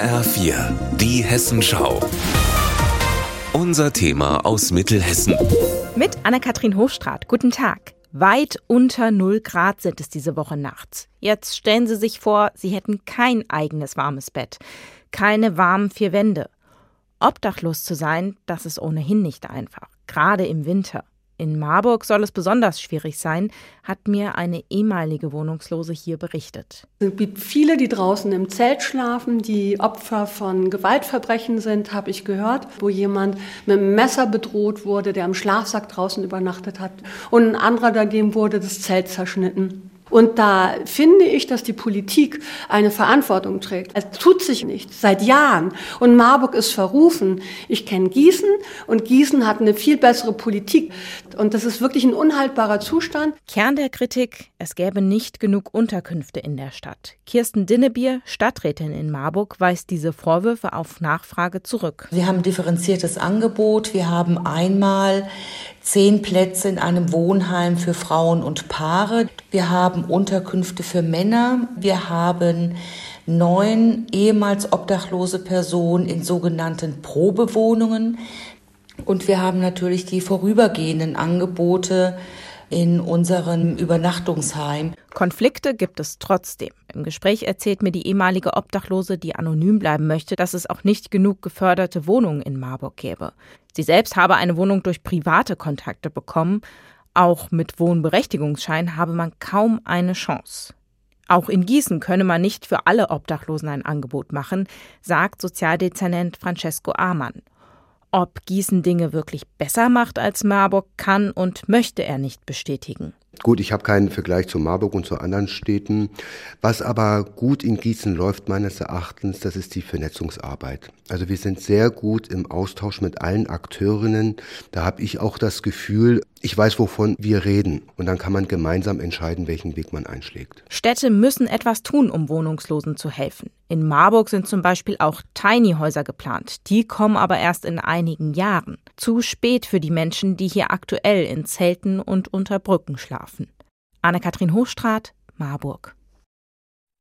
HR4, die Hessenschau. Unser Thema aus Mittelhessen. Mit Anne-Kathrin Hochstrat. Guten Tag. Weit unter 0 Grad sind es diese Woche nachts. Jetzt stellen Sie sich vor, Sie hätten kein eigenes warmes Bett, keine warmen vier Wände. Obdachlos zu sein, das ist ohnehin nicht einfach, gerade im Winter. In Marburg soll es besonders schwierig sein, hat mir eine ehemalige Wohnungslose hier berichtet. Es gibt viele, die draußen im Zelt schlafen, die Opfer von Gewaltverbrechen sind, habe ich gehört, wo jemand mit einem Messer bedroht wurde, der am Schlafsack draußen übernachtet hat. Und ein anderer dagegen wurde das Zelt zerschnitten. Und da finde ich, dass die Politik eine Verantwortung trägt. Es tut sich nichts seit Jahren. Und Marburg ist verrufen. Ich kenne Gießen und Gießen hat eine viel bessere Politik. Und das ist wirklich ein unhaltbarer Zustand. Kern der Kritik, es gäbe nicht genug Unterkünfte in der Stadt. Kirsten Dinnebier, Stadträtin in Marburg, weist diese Vorwürfe auf Nachfrage zurück. Wir haben differenziertes Angebot. Wir haben einmal zehn Plätze in einem Wohnheim für Frauen und Paare. Wir haben Unterkünfte für Männer. Wir haben neun ehemals obdachlose Personen in sogenannten Probewohnungen. Und wir haben natürlich die vorübergehenden Angebote in unserem Übernachtungsheim. Konflikte gibt es trotzdem. Im Gespräch erzählt mir die ehemalige Obdachlose, die anonym bleiben möchte, dass es auch nicht genug geförderte Wohnungen in Marburg gäbe. Sie selbst habe eine Wohnung durch private Kontakte bekommen. Auch mit Wohnberechtigungsschein habe man kaum eine Chance. Auch in Gießen könne man nicht für alle Obdachlosen ein Angebot machen, sagt Sozialdezernent Francesco Amann. Ob Gießen Dinge wirklich besser macht als Marburg, kann und möchte er nicht bestätigen. Gut, ich habe keinen Vergleich zu Marburg und zu anderen Städten. Was aber gut in Gießen läuft meines Erachtens, das ist die Vernetzungsarbeit. Also wir sind sehr gut im Austausch mit allen Akteurinnen. Da habe ich auch das Gefühl, ich weiß, wovon wir reden. Und dann kann man gemeinsam entscheiden, welchen Weg man einschlägt. Städte müssen etwas tun, um Wohnungslosen zu helfen. In Marburg sind zum Beispiel auch Tiny-Häuser geplant. Die kommen aber erst in einigen Jahren. Zu spät für die Menschen, die hier aktuell in Zelten und unter Brücken schlafen. Anne-Kathrin Hochstrat, Marburg.